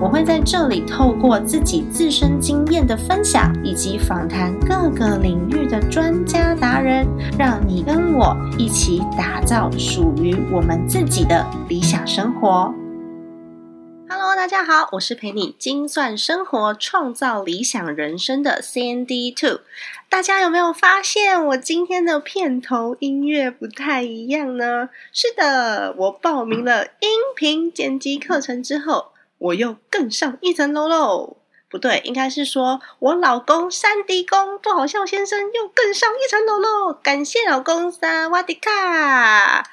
我会在这里透过自己自身经验的分享，以及访谈各个领域的专家达人，让你跟我一起打造属于我们自己的理想生活。Hello，大家好，我是陪你精算生活、创造理想人生的 Sandy Two。大家有没有发现我今天的片头音乐不太一样呢？是的，我报名了音频剪辑课程之后，我又更上一层楼喽。不对，应该是说我老公山迪公不好笑先生又更上一层楼喽！感谢老公萨瓦迪卡，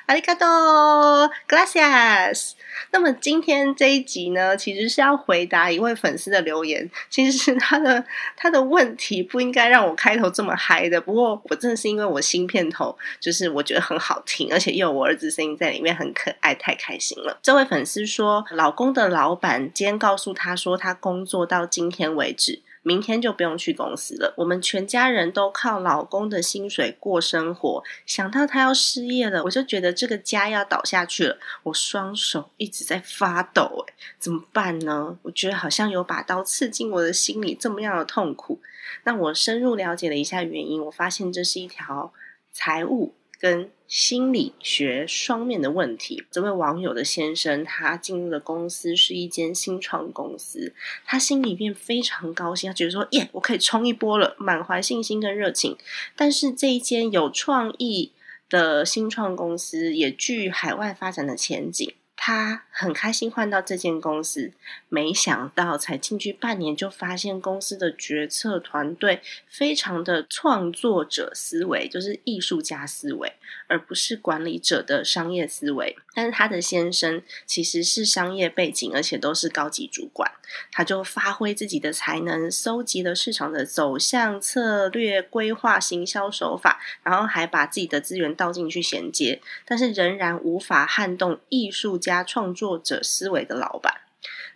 阿里卡多，Gracias。那么今天这一集呢，其实是要回答一位粉丝的留言。其实是他的他的问题不应该让我开头这么嗨的。不过我真的是因为我新片头就是我觉得很好听，而且又有我儿子声音在里面，很可爱，太开心了。这位粉丝说，老公的老板今天告诉他说，他工作到今天为止。明天就不用去公司了。我们全家人都靠老公的薪水过生活。想到他要失业了，我就觉得这个家要倒下去了。我双手一直在发抖，哎，怎么办呢？我觉得好像有把刀刺进我的心里，这么样的痛苦。那我深入了解了一下原因，我发现这是一条财务。跟心理学双面的问题。这位网友的先生，他进入的公司是一间新创公司，他心里面非常高兴，他觉得说：“耶，我可以冲一波了，满怀信心跟热情。”但是这一间有创意的新创公司，也具海外发展的前景。他很开心换到这间公司，没想到才进去半年就发现公司的决策团队非常的创作者思维，就是艺术家思维，而不是管理者的商业思维。但是他的先生其实是商业背景，而且都是高级主管，他就发挥自己的才能，搜集了市场的走向、策略、规划、行销手法，然后还把自己的资源倒进去衔接，但是仍然无法撼动艺术家。家创作者思维的老板，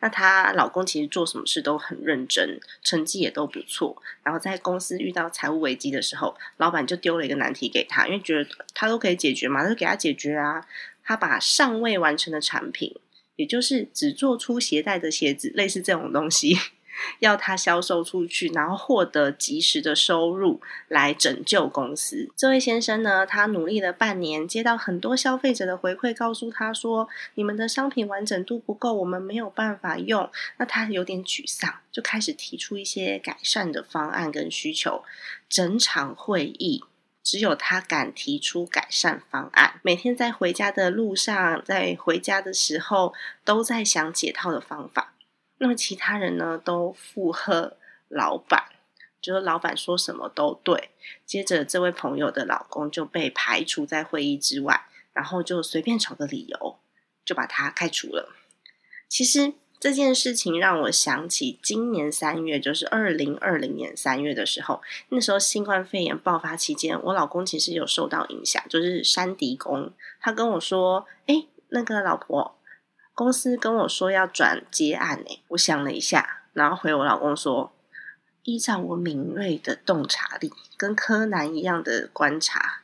那她老公其实做什么事都很认真，成绩也都不错。然后在公司遇到财务危机的时候，老板就丢了一个难题给他，因为觉得他都可以解决嘛，就给他解决啊。他把尚未完成的产品，也就是只做出鞋带的鞋子，类似这种东西。要他销售出去，然后获得及时的收入来拯救公司。这位先生呢，他努力了半年，接到很多消费者的回馈，告诉他说：“你们的商品完整度不够，我们没有办法用。”那他有点沮丧，就开始提出一些改善的方案跟需求。整场会议只有他敢提出改善方案，每天在回家的路上，在回家的时候，都在想解套的方法。那么其他人呢，都附和老板，就是老板说什么都对。接着，这位朋友的老公就被排除在会议之外，然后就随便找个理由就把他开除了。其实这件事情让我想起今年三月，就是二零二零年三月的时候，那时候新冠肺炎爆发期间，我老公其实有受到影响，就是山迪公，他跟我说：“哎，那个老婆。”公司跟我说要转接案诶，我想了一下，然后回我老公说：依照我敏锐的洞察力，跟柯南一样的观察，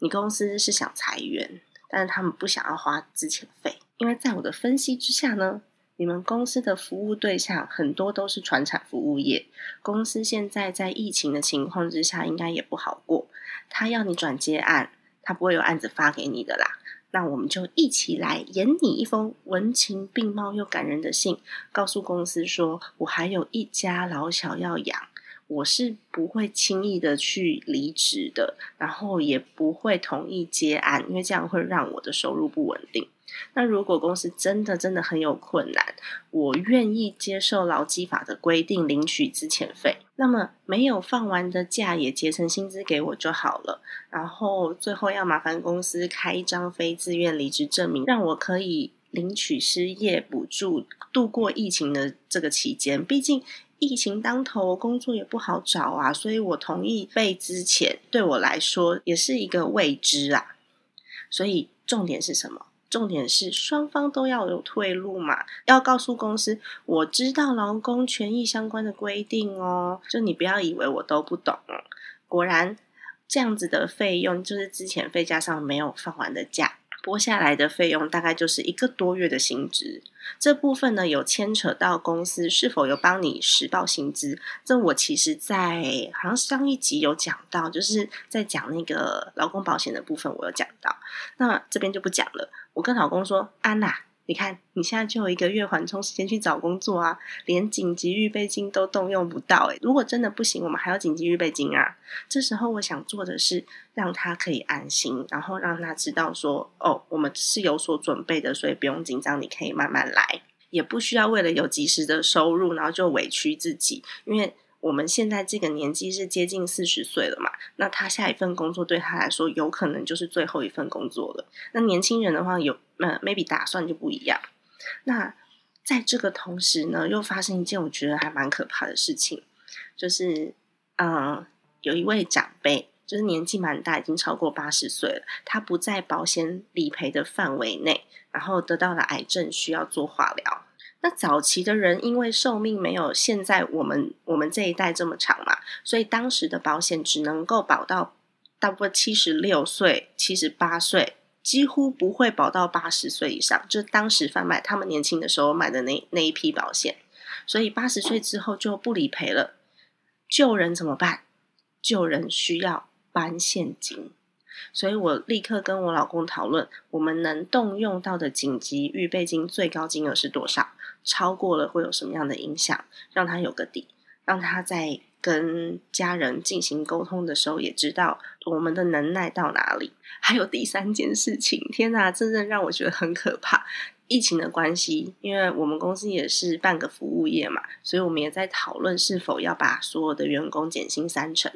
你公司是想裁员，但是他们不想要花之前费，因为在我的分析之下呢，你们公司的服务对象很多都是传产服务业，公司现在在疫情的情况之下，应该也不好过，他要你转接案，他不会有案子发给你的啦。那我们就一起来演你一封文情并茂又感人的信，告诉公司说，我还有一家老小要养，我是不会轻易的去离职的，然后也不会同意接案，因为这样会让我的收入不稳定。那如果公司真的真的很有困难，我愿意接受劳基法的规定领取资遣费。那么没有放完的假也结成薪资给我就好了。然后最后要麻烦公司开一张非自愿离职证明，让我可以领取失业补助，度过疫情的这个期间。毕竟疫情当头，工作也不好找啊。所以我同意被资遣，对我来说也是一个未知啊。所以重点是什么？重点是双方都要有退路嘛，要告诉公司，我知道劳工权益相关的规定哦，就你不要以为我都不懂。果然，这样子的费用就是之前费加上没有放完的假。拨下来的费用大概就是一个多月的薪资，这部分呢有牵扯到公司是否有帮你实报薪资。这我其实，在好像上一集有讲到，就是在讲那个劳工保险的部分，我有讲到。那这边就不讲了。我跟老公说，安娜。你看，你现在就有一个月缓冲时间去找工作啊，连紧急预备金都动用不到诶如果真的不行，我们还要紧急预备金啊。这时候我想做的是让他可以安心，然后让他知道说，哦，我们是有所准备的，所以不用紧张，你可以慢慢来，也不需要为了有及时的收入，然后就委屈自己，因为。我们现在这个年纪是接近四十岁了嘛？那他下一份工作对他来说有可能就是最后一份工作了。那年轻人的话，有呃 maybe 打算就不一样。那在这个同时呢，又发生一件我觉得还蛮可怕的事情，就是嗯，有一位长辈，就是年纪蛮大，已经超过八十岁了，他不在保险理赔的范围内，然后得到了癌症，需要做化疗。那早期的人因为寿命没有现在我们我们这一代这么长嘛，所以当时的保险只能够保到大部分七十六岁、七十八岁，几乎不会保到八十岁以上。就当时贩卖他们年轻的时候买的那那一批保险，所以八十岁之后就不理赔了。救人怎么办？救人需要搬现金。所以我立刻跟我老公讨论，我们能动用到的紧急预备金最高金额是多少？超过了会有什么样的影响？让他有个底，让他在跟家人进行沟通的时候，也知道我们的能耐到哪里。还有第三件事情，天哪，真的让我觉得很可怕。疫情的关系，因为我们公司也是半个服务业嘛，所以我们也在讨论是否要把所有的员工减薪三成。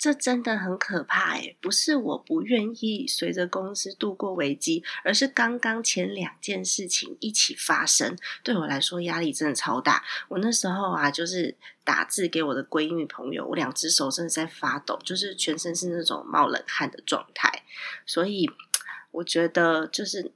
这真的很可怕诶不是我不愿意随着公司度过危机，而是刚刚前两件事情一起发生，对我来说压力真的超大。我那时候啊，就是打字给我的闺蜜朋友，我两只手真的在发抖，就是全身是那种冒冷汗的状态。所以我觉得，就是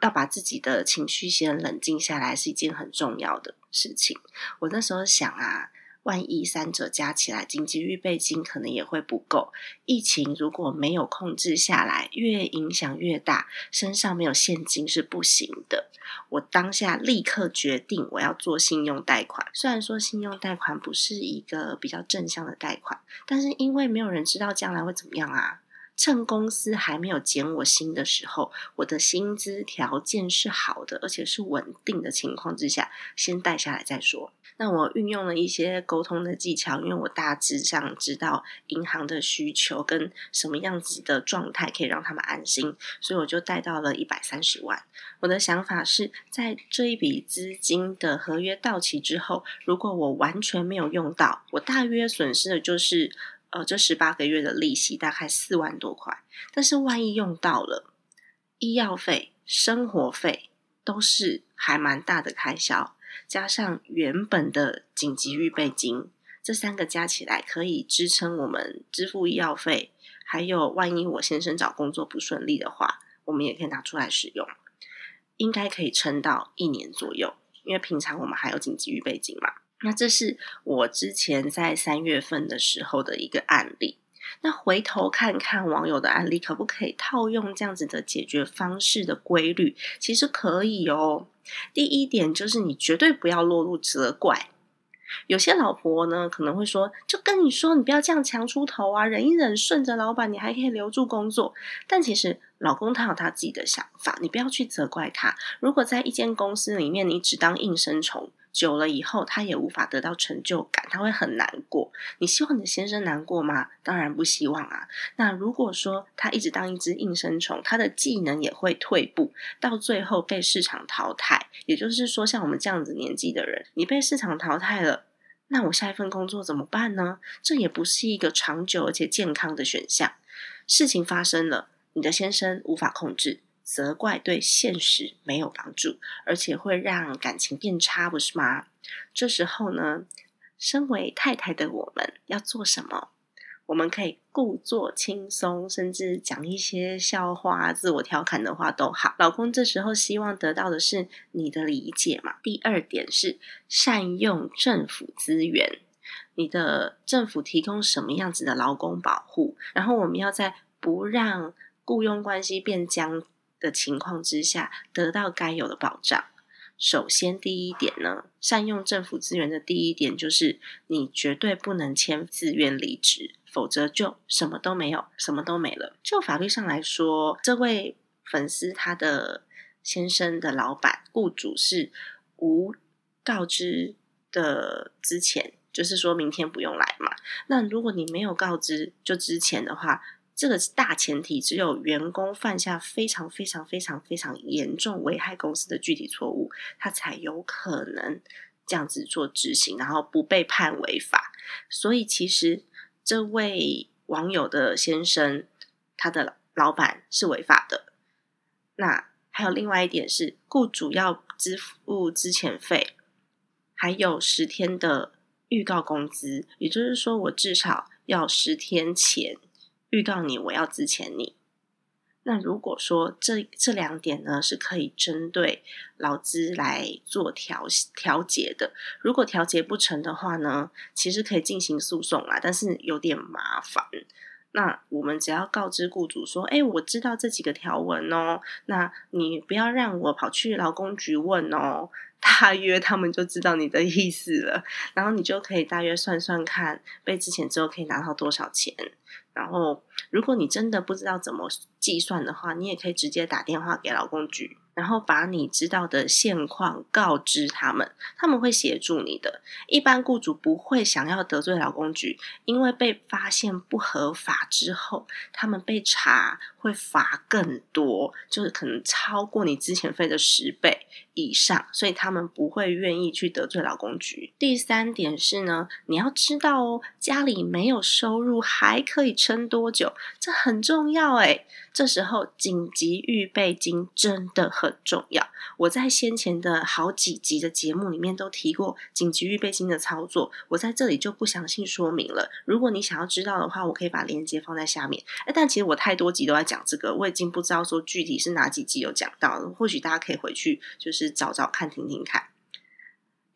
要把自己的情绪先冷静下来，是一件很重要的事情。我那时候想啊。万一三者加起来，紧急预备金可能也会不够。疫情如果没有控制下来，越影响越大，身上没有现金是不行的。我当下立刻决定，我要做信用贷款。虽然说信用贷款不是一个比较正向的贷款，但是因为没有人知道将来会怎么样啊。趁公司还没有减我薪的时候，我的薪资条件是好的，而且是稳定的情况之下，先贷下来再说。那我运用了一些沟通的技巧，因为我大致上知道银行的需求跟什么样子的状态可以让他们安心，所以我就贷到了一百三十万。我的想法是在这一笔资金的合约到期之后，如果我完全没有用到，我大约损失的就是呃这十八个月的利息，大概四万多块。但是万一用到了，医药费、生活费都是还蛮大的开销。加上原本的紧急预备金，这三个加起来可以支撑我们支付医药费。还有，万一我先生找工作不顺利的话，我们也可以拿出来使用，应该可以撑到一年左右。因为平常我们还有紧急预备金嘛。那这是我之前在三月份的时候的一个案例。那回头看看网友的案例，可不可以套用这样子的解决方式的规律？其实可以哦。第一点就是你绝对不要落入责怪。有些老婆呢可能会说：“就跟你说，你不要这样强出头啊，忍一忍，顺着老板，你还可以留住工作。”但其实老公他有他自己的想法，你不要去责怪他。如果在一间公司里面，你只当应声虫。久了以后，他也无法得到成就感，他会很难过。你希望你的先生难过吗？当然不希望啊。那如果说他一直当一只应声虫，他的技能也会退步，到最后被市场淘汰。也就是说，像我们这样子年纪的人，你被市场淘汰了，那我下一份工作怎么办呢？这也不是一个长久而且健康的选项。事情发生了，你的先生无法控制。责怪对现实没有帮助，而且会让感情变差，不是吗？这时候呢，身为太太的我们要做什么？我们可以故作轻松，甚至讲一些笑话、自我调侃的话都好。老公这时候希望得到的是你的理解嘛。第二点是善用政府资源，你的政府提供什么样子的劳工保护，然后我们要在不让雇佣关系变僵的情况之下，得到该有的保障。首先，第一点呢，善用政府资源的第一点就是，你绝对不能签自愿离职，否则就什么都没有，什么都没了。就法律上来说，这位粉丝他的先生的老板雇主是无告知的之前，就是说明天不用来嘛。那如果你没有告知就之前的话。这个大前提，只有员工犯下非常非常非常非常严重危害公司的具体错误，他才有可能这样子做执行，然后不被判违法。所以，其实这位网友的先生，他的老板是违法的。那还有另外一点是，雇主要支付资遣费，还有十天的预告工资，也就是说，我至少要十天前。预告你，我要之前你。那如果说这这两点呢，是可以针对劳资来做调调节的。如果调节不成的话呢，其实可以进行诉讼啦，但是有点麻烦。那我们只要告知雇主说：“哎，我知道这几个条文哦，那你不要让我跑去劳工局问哦。”大约他们就知道你的意思了，然后你就可以大约算算看，被之前之后可以拿到多少钱。然后，如果你真的不知道怎么计算的话，你也可以直接打电话给劳工局。然后把你知道的现况告知他们，他们会协助你的。一般雇主不会想要得罪劳工局，因为被发现不合法之后，他们被查会罚更多，就是可能超过你之前费的十倍以上，所以他们不会愿意去得罪劳工局。第三点是呢，你要知道哦，家里没有收入还可以撑多久，这很重要诶这时候紧急预备金真的很重要。我在先前的好几集的节目里面都提过紧急预备金的操作，我在这里就不详细说明了。如果你想要知道的话，我可以把链接放在下面。哎，但其实我太多集都在讲这个，我已经不知道说具体是哪几集有讲到了。或许大家可以回去就是找找看、听听看。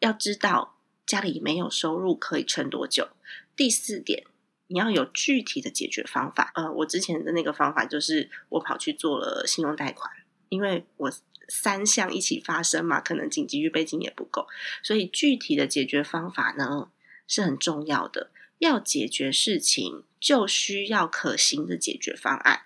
要知道家里没有收入可以撑多久。第四点。你要有具体的解决方法。呃，我之前的那个方法就是我跑去做了信用贷款，因为我三项一起发生嘛，可能紧急预备金也不够，所以具体的解决方法呢是很重要的。要解决事情，就需要可行的解决方案。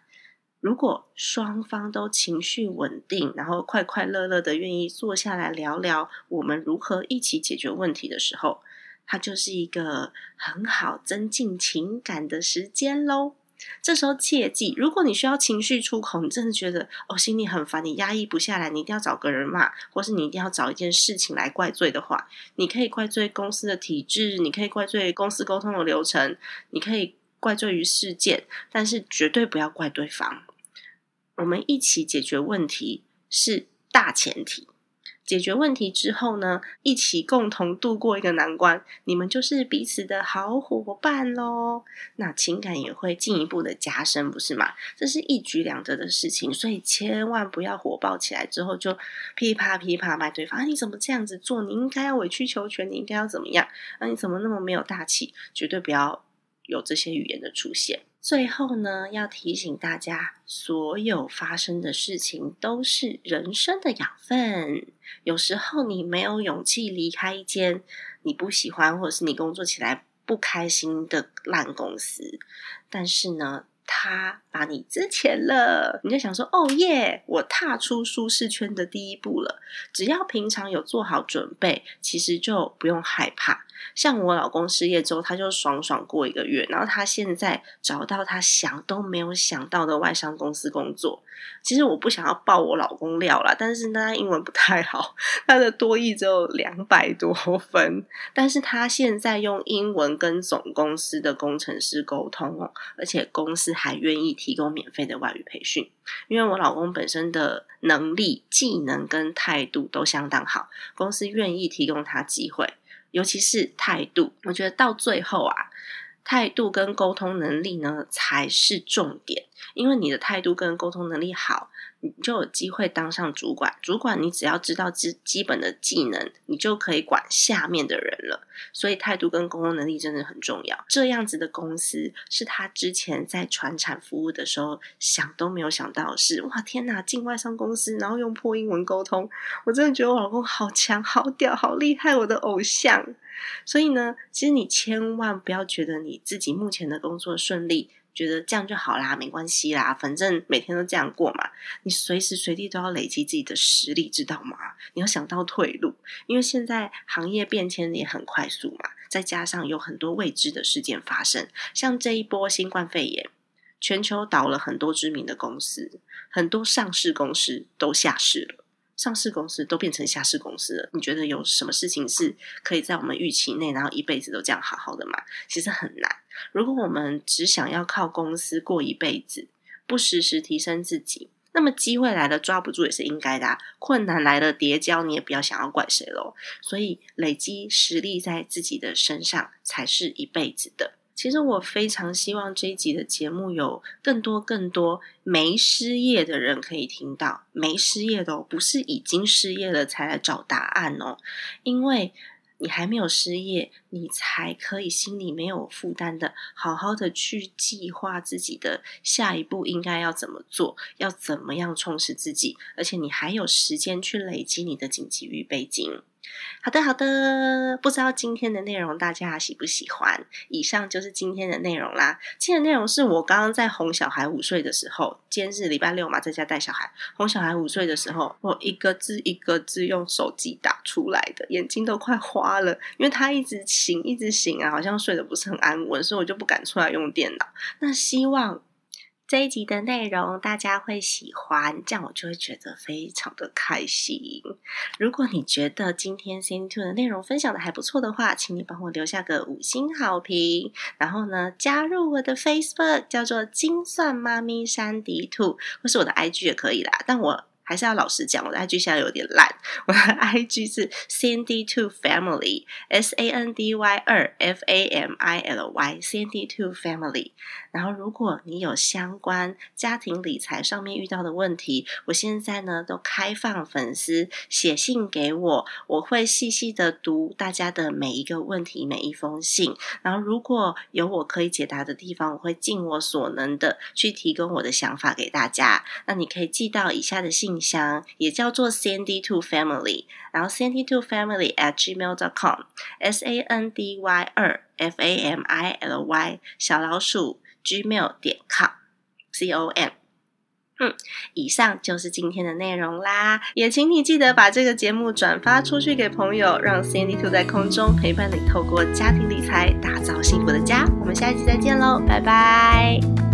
如果双方都情绪稳定，然后快快乐乐的愿意坐下来聊聊我们如何一起解决问题的时候。它就是一个很好增进情感的时间喽。这时候切记，如果你需要情绪出口，你真的觉得哦心里很烦，你压抑不下来，你一定要找个人骂，或是你一定要找一件事情来怪罪的话，你可以怪罪公司的体制，你可以怪罪公司沟通的流程，你可以怪罪于事件，但是绝对不要怪对方。我们一起解决问题是大前提。解决问题之后呢，一起共同度过一个难关，你们就是彼此的好伙伴喽。那情感也会进一步的加深，不是吗？这是一举两得的事情，所以千万不要火爆起来之后就噼啪噼啪骂对方。啊，你怎么这样子做？你应该要委曲求全，你应该要怎么样？啊，你怎么那么没有大气？绝对不要有这些语言的出现。最后呢，要提醒大家，所有发生的事情都是人生的养分。有时候你没有勇气离开一间你不喜欢，或者是你工作起来不开心的烂公司，但是呢，它把你支钱了，你就想说：“哦耶，我踏出舒适圈的第一步了。”只要平常有做好准备，其实就不用害怕。像我老公失业之后，他就爽爽过一个月，然后他现在找到他想都没有想到的外商公司工作。其实我不想要爆我老公料啦，但是他英文不太好，他的多译只有两百多分，但是他现在用英文跟总公司的工程师沟通哦，而且公司还愿意提供免费的外语培训，因为我老公本身的能力、技能跟态度都相当好，公司愿意提供他机会。尤其是态度，我觉得到最后啊，态度跟沟通能力呢才是重点，因为你的态度跟沟通能力好。你就有机会当上主管。主管，你只要知道基基本的技能，你就可以管下面的人了。所以态度跟沟通能力真的很重要。这样子的公司是他之前在传产服务的时候想都没有想到，是哇天哪，进外商公司，然后用破英文沟通，我真的觉得我老公好强、好屌、好厉害，我的偶像。所以呢，其实你千万不要觉得你自己目前的工作顺利。觉得这样就好啦，没关系啦，反正每天都这样过嘛。你随时随地都要累积自己的实力，知道吗？你要想到退路，因为现在行业变迁也很快速嘛，再加上有很多未知的事件发生，像这一波新冠肺炎，全球倒了很多知名的公司，很多上市公司都下市了。上市公司都变成下市公司了，你觉得有什么事情是可以在我们预期内，然后一辈子都这样好好的吗？其实很难。如果我们只想要靠公司过一辈子，不时时提升自己，那么机会来了抓不住也是应该的，困难来了叠交你也不要想要怪谁喽。所以累积实力在自己的身上才是一辈子的。其实我非常希望这一集的节目有更多更多没失业的人可以听到，没失业的哦，不是已经失业了才来找答案哦，因为你还没有失业，你才可以心里没有负担的，好好的去计划自己的下一步应该要怎么做，要怎么样充实自己，而且你还有时间去累积你的紧急预备金。好的，好的，不知道今天的内容大家喜不喜欢？以上就是今天的内容啦。今天的内容是我刚刚在哄小孩午睡的时候，今天是礼拜六嘛，在家带小孩，哄小孩午睡的时候，我一个字一个字用手机打出来的，眼睛都快花了，因为他一直醒，一直醒啊，好像睡得不是很安稳，所以我就不敢出来用电脑。那希望。这一集的内容大家会喜欢，这样我就会觉得非常的开心。如果你觉得今天 C N Two 的内容分享的还不错的话，请你帮我留下个五星好评，然后呢加入我的 Facebook 叫做精算妈咪山迪兔，或是我的 I G 也可以啦。但我还是要老实讲，我的 IG 现在有点烂。我的 IG 是 Sandy Two Family，S A N D Y 二 F A M I L Y，Sandy Two Family。然后，如果你有相关家庭理财上面遇到的问题，我现在呢都开放粉丝写信给我，我会细细的读大家的每一个问题，每一封信。然后，如果有我可以解答的地方，我会尽我所能的去提供我的想法给大家。那你可以寄到以下的信箱，也叫做 Sandy Two Family，然后 Sandy Two Family at gmail dot com，S A N D Y 二 F A M I L Y 小老鼠。gmail 点 com，c o m，嗯，以上就是今天的内容啦。也请你记得把这个节目转发出去给朋友，让 Sandy Two 在空中陪伴你，透过家庭理财打造幸福的家。我们下一期再见喽，拜拜。